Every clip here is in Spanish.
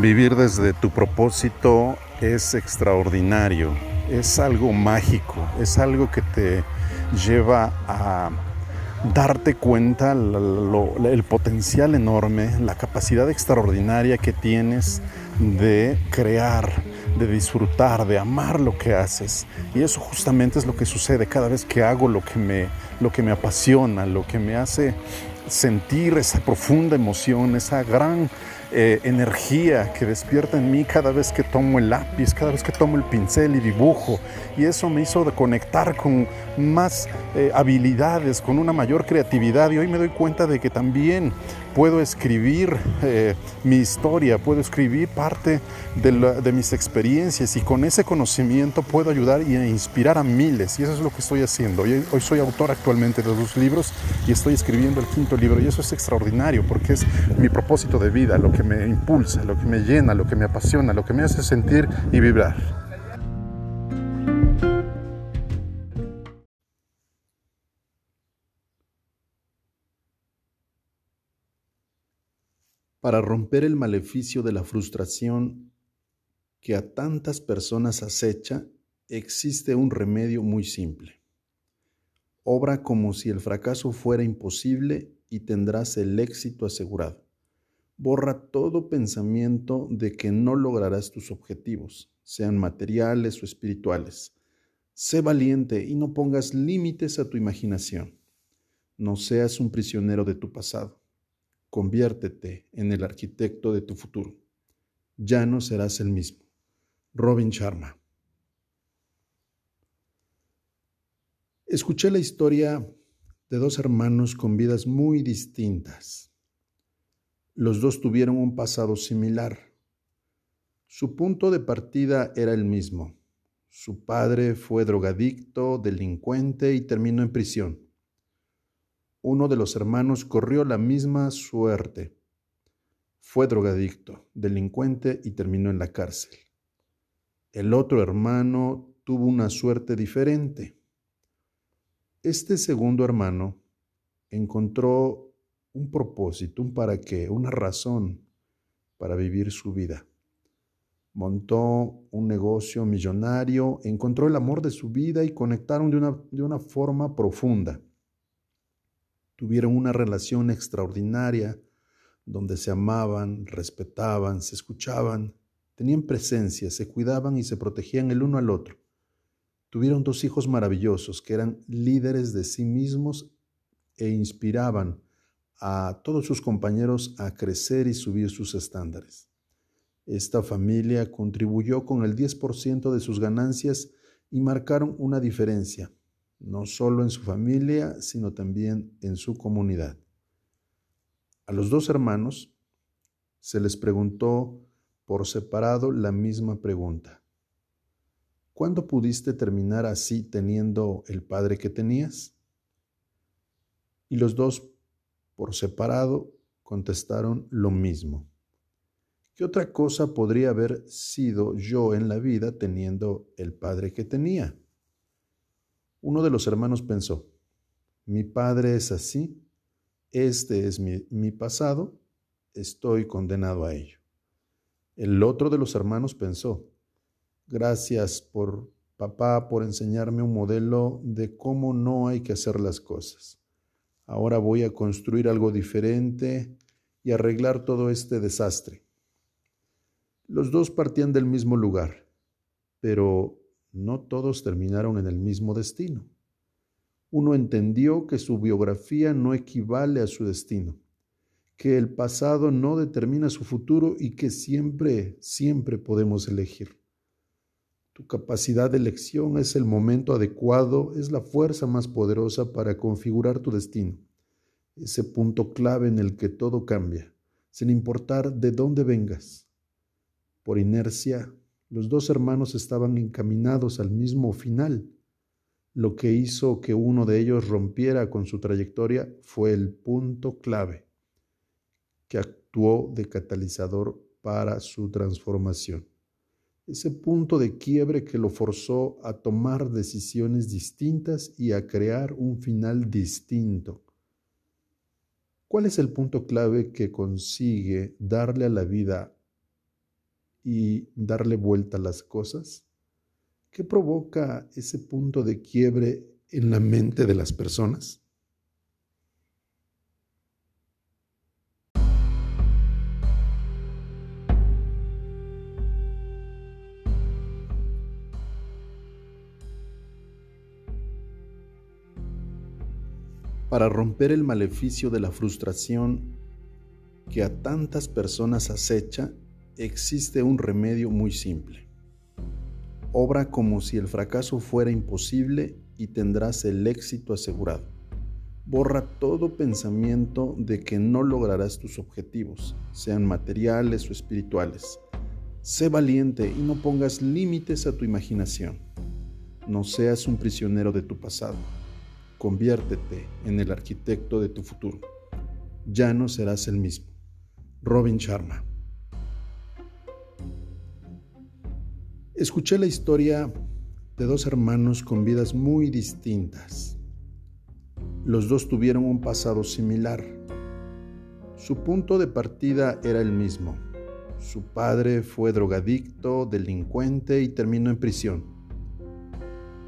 Vivir desde tu propósito es extraordinario, es algo mágico, es algo que te lleva a darte cuenta el potencial enorme, la capacidad extraordinaria que tienes de crear, de disfrutar, de amar lo que haces. Y eso justamente es lo que sucede cada vez que hago lo que me, lo que me apasiona, lo que me hace sentir esa profunda emoción, esa gran eh, energía que despierta en mí cada vez que tomo el lápiz, cada vez que tomo el pincel y dibujo. Y eso me hizo conectar con más eh, habilidades, con una mayor creatividad. Y hoy me doy cuenta de que también puedo escribir eh, mi historia, puedo escribir parte de, mis experiencias y con ese conocimiento puedo ayudar y inspirar a miles. Y eso es lo que estoy haciendo. Hoy, hoy soy autor actualmente de dos libros y estoy escribiendo el quinto libro. Y eso es extraordinario porque es mi propósito de vida, lo que me impulsa, lo que me llena, lo que me apasiona, lo que me hace sentir y vibrar. Para romper el maleficio de la frustración que a tantas personas acecha, existe un remedio muy simple. Obra como si el fracaso fuera imposible y tendrás el éxito asegurado. Borra todo pensamiento de que no lograrás tus objetivos, sean materiales o espirituales. Sé valiente y no pongas límites a tu imaginación. No seas un prisionero de tu pasado. Conviértete en el arquitecto de tu futuro. Ya no serás el mismo. Robin Sharma. Escuché la historia de dos hermanos con vidas muy distintas. Los dos tuvieron un pasado similar. Su punto de partida era el mismo. Su padre fue drogadicto, delincuente y terminó en prisión uno de los hermanos corrió la misma suerte. Fue drogadicto, delincuente y terminó en la cárcel. El otro hermano tuvo una suerte diferente. Este segundo hermano encontró un propósito, un para qué, una razón para vivir su vida. Montó un negocio millonario, encontró el amor de su vida y conectaron de una, de una forma profunda. Tuvieron una relación extraordinaria donde se amaban, respetaban, se escuchaban, tenían presencia, se cuidaban y se protegían el uno al otro. Tuvieron dos hijos maravillosos que eran líderes de sí mismos e inspiraban a todos sus compañeros a crecer y subir sus estándares. Esta familia contribuyó con el 10% de sus ganancias y marcaron una diferencia no solo en su familia, sino también en su comunidad. A los dos hermanos se les preguntó por separado la misma pregunta. ¿Cuándo pudiste terminar así teniendo el padre que tenías? Y los dos, por separado, contestaron lo mismo. ¿Qué otra cosa podría haber sido yo en la vida teniendo el padre que tenía? Uno de los hermanos pensó, mi padre es así, este es mi, pasado, estoy condenado a ello. El otro de los hermanos pensó, gracias por papá por enseñarme un modelo de cómo no hay que hacer las cosas. Ahora voy a construir algo diferente y arreglar todo este desastre. Los dos partían del mismo lugar, pero no todos terminaron en el mismo destino. Uno entendió que su biografía no equivale a su destino, que el pasado no determina su futuro y que siempre, siempre podemos elegir. Tu capacidad de elección es el momento adecuado, es la fuerza más poderosa para configurar tu destino, ese punto clave en el que todo cambia, sin importar de dónde vengas. Por inercia, los dos hermanos estaban encaminados al mismo final. Lo que hizo que uno de ellos rompiera con su trayectoria fue el punto clave que actuó de catalizador para su transformación. Ese punto de quiebre que lo forzó a tomar decisiones distintas y a crear un final distinto. ¿Cuál es el punto clave que consigue darle a la vida y darle vuelta a las cosas? ¿Qué provoca ese punto de quiebre en la mente de las personas? Para romper el maleficio de la frustración que a tantas personas acecha, existe un remedio muy simple. Obra como si el fracaso fuera imposible y tendrás el éxito asegurado. Borra todo pensamiento de que no lograrás tus objetivos, sean materiales o espirituales. Sé valiente y no pongas límites a tu imaginación. No seas un prisionero de tu pasado. Conviértete en el arquitecto de tu futuro. Ya no serás el mismo. Robin Sharma. Escuché la historia de dos hermanos con vidas muy distintas. Los dos tuvieron un pasado similar. Su punto de partida era el mismo. Su padre fue drogadicto, delincuente y terminó en prisión.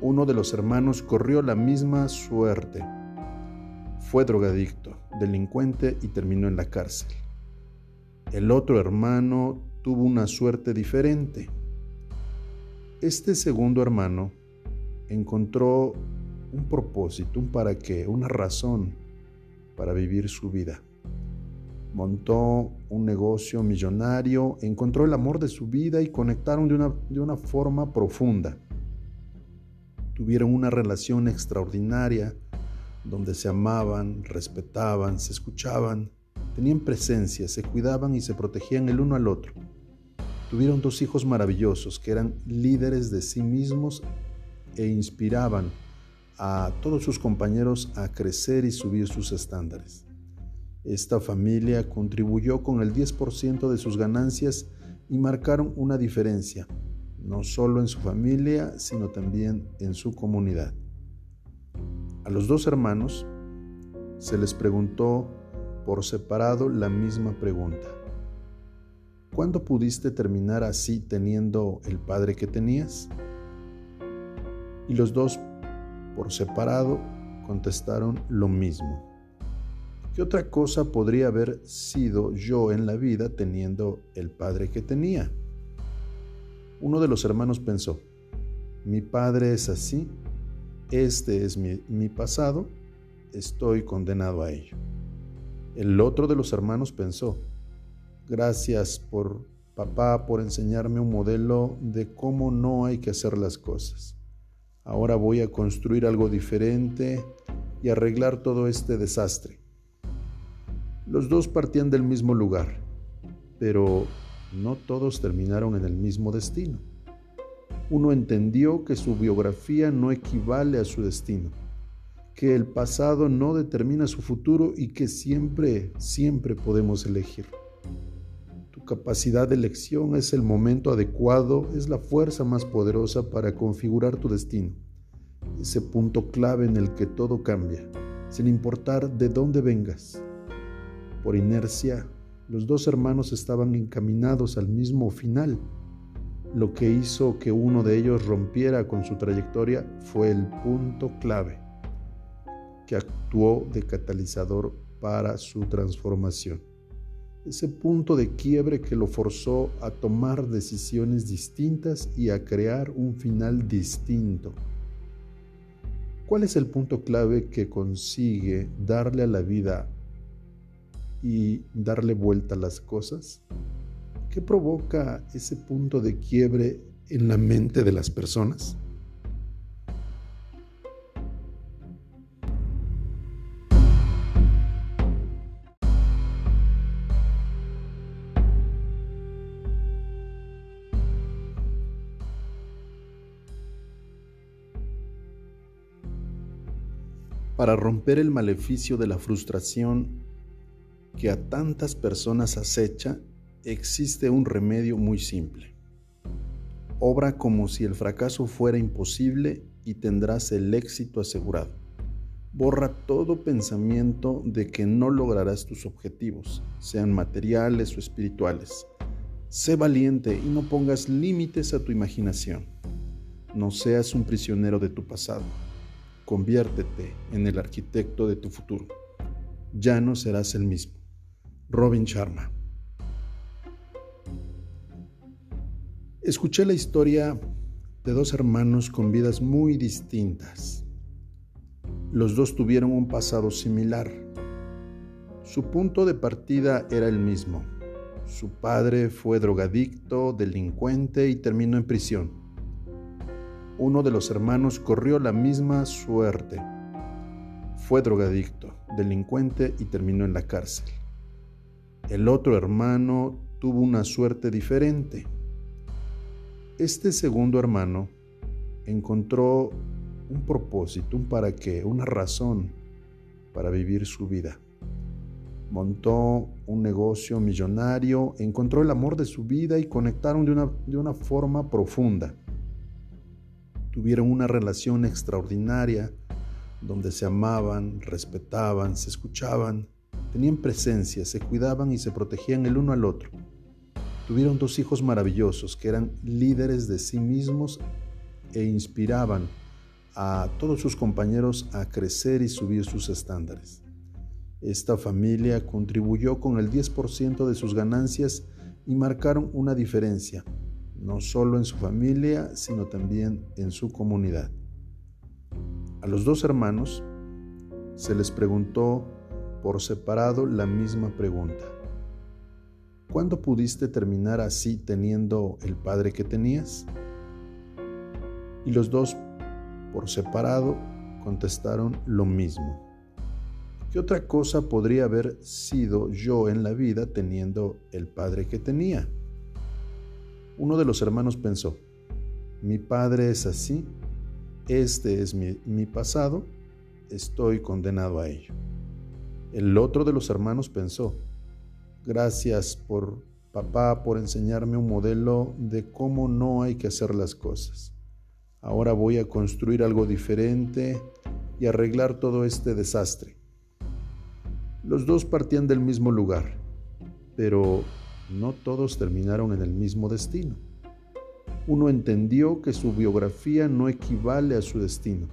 Uno de los hermanos corrió la misma suerte. Fue drogadicto, delincuente y terminó en la cárcel. El otro hermano tuvo una suerte diferente este segundo hermano encontró un propósito, un para qué, una razón para vivir su vida. Montó un negocio millonario, encontró el amor de su vida y conectaron de una, de una forma profunda. Tuvieron una relación extraordinaria donde se amaban, respetaban, se escuchaban, tenían presencia, se cuidaban y se protegían el uno al otro. Tuvieron dos hijos maravillosos que eran líderes de sí mismos e inspiraban a todos sus compañeros a crecer y subir sus estándares. Esta familia contribuyó con el 10% de sus ganancias y marcaron una diferencia, no solo en su familia, sino también en su comunidad. A los dos hermanos se les preguntó por separado la misma pregunta. ¿Cuándo pudiste terminar así teniendo el padre que tenías? Y los dos, por separado, contestaron lo mismo. ¿Qué otra cosa podría haber sido yo en la vida teniendo el padre que tenía? Uno de los hermanos pensó, mi padre es así, este es mi, mi pasado, estoy condenado a ello. El otro de los hermanos pensó, Gracias por papá por enseñarme un modelo de cómo no hay que hacer las cosas. Ahora voy a construir algo diferente y arreglar todo este desastre. Los dos partían del mismo lugar, pero no todos terminaron en el mismo destino. Uno entendió que su biografía no equivale a su destino, que el pasado no determina su futuro y que siempre, siempre podemos elegir capacidad de elección es el momento adecuado, es la fuerza más poderosa para configurar tu destino. Ese punto clave en el que todo cambia, sin importar de dónde vengas. Por inercia, los dos hermanos estaban encaminados al mismo final. Lo que hizo que uno de ellos rompiera con su trayectoria fue el punto clave que actuó de catalizador para su transformación ese punto de quiebre que lo forzó a tomar decisiones distintas y a crear un final distinto. ¿Cuál es el punto clave que consigue darle a la vida y darle vuelta a las cosas? ¿Qué provoca ese punto de quiebre en la mente de las personas? Para romper el maleficio de la frustración que a tantas personas acecha, existe un remedio muy simple. Obra como si el fracaso fuera imposible y tendrás el éxito asegurado. Borra todo pensamiento de que no lograrás tus objetivos, sean materiales o espirituales. Sé valiente y no pongas límites a tu imaginación. No seas un prisionero de tu pasado. Conviértete en el arquitecto de tu futuro. Ya no serás el mismo. Robin Sharma. Escuché la historia de dos hermanos con vidas muy distintas. Los dos tuvieron un pasado similar. Su punto de partida era el mismo. Su padre fue drogadicto, delincuente y terminó en prisión. Uno de los hermanos corrió la misma suerte. Fue drogadicto, delincuente y terminó en la cárcel. El otro hermano tuvo una suerte diferente. Este segundo hermano encontró un propósito, un para qué, una razón para vivir su vida montó un negocio millonario, encontró el amor de su vida y conectaron de una, de una forma profunda. Tuvieron una relación extraordinaria donde se amaban, respetaban, se escuchaban, tenían presencia, se cuidaban y se protegían el uno al otro. Tuvieron dos hijos maravillosos que eran líderes de sí mismos e inspiraban a todos sus compañeros a crecer y subir sus estándares. Esta familia contribuyó con el 10% de sus ganancias y marcaron una diferencia, no solo en su familia, sino también en su comunidad. A los dos hermanos se les preguntó por separado la misma pregunta. ¿Cuándo pudiste terminar así teniendo el padre que tenías? Y los dos, por separado, contestaron lo mismo. ¿Qué otra cosa podría haber sido yo en la vida teniendo el padre que tenía? Uno de los hermanos pensó, mi padre es así, este es mi, mi pasado, estoy condenado a ello. El otro de los hermanos pensó, gracias por papá por enseñarme un modelo de cómo no hay que hacer las cosas. Ahora voy a construir algo diferente y arreglar todo este desastre. Los dos partían del mismo lugar, pero no todos terminaron en el mismo destino. Uno entendió que su biografía no equivale a su destino,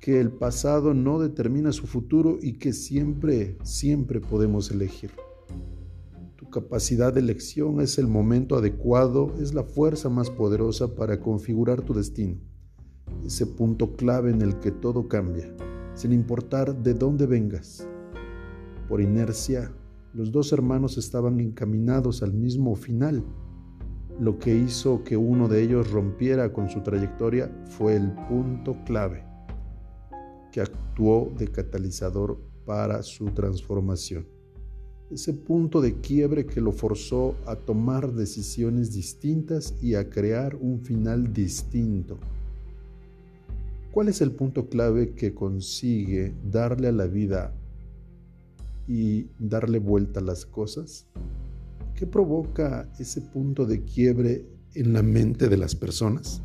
que el pasado no determina su futuro y que siempre, siempre podemos elegir. Tu capacidad de elección es el momento adecuado, es la fuerza más poderosa para configurar tu destino, ese punto clave en el que todo cambia, sin importar de dónde vengas por inercia, los dos hermanos estaban encaminados al mismo final. Lo que hizo que uno de ellos rompiera con su trayectoria fue el punto clave que actuó de catalizador para su transformación. Ese punto de quiebre que lo forzó a tomar decisiones distintas y a crear un final distinto. ¿Cuál es el punto clave que consigue darle a la vida y darle vuelta a las cosas? ¿Qué provoca ese punto de quiebre en la mente de las personas?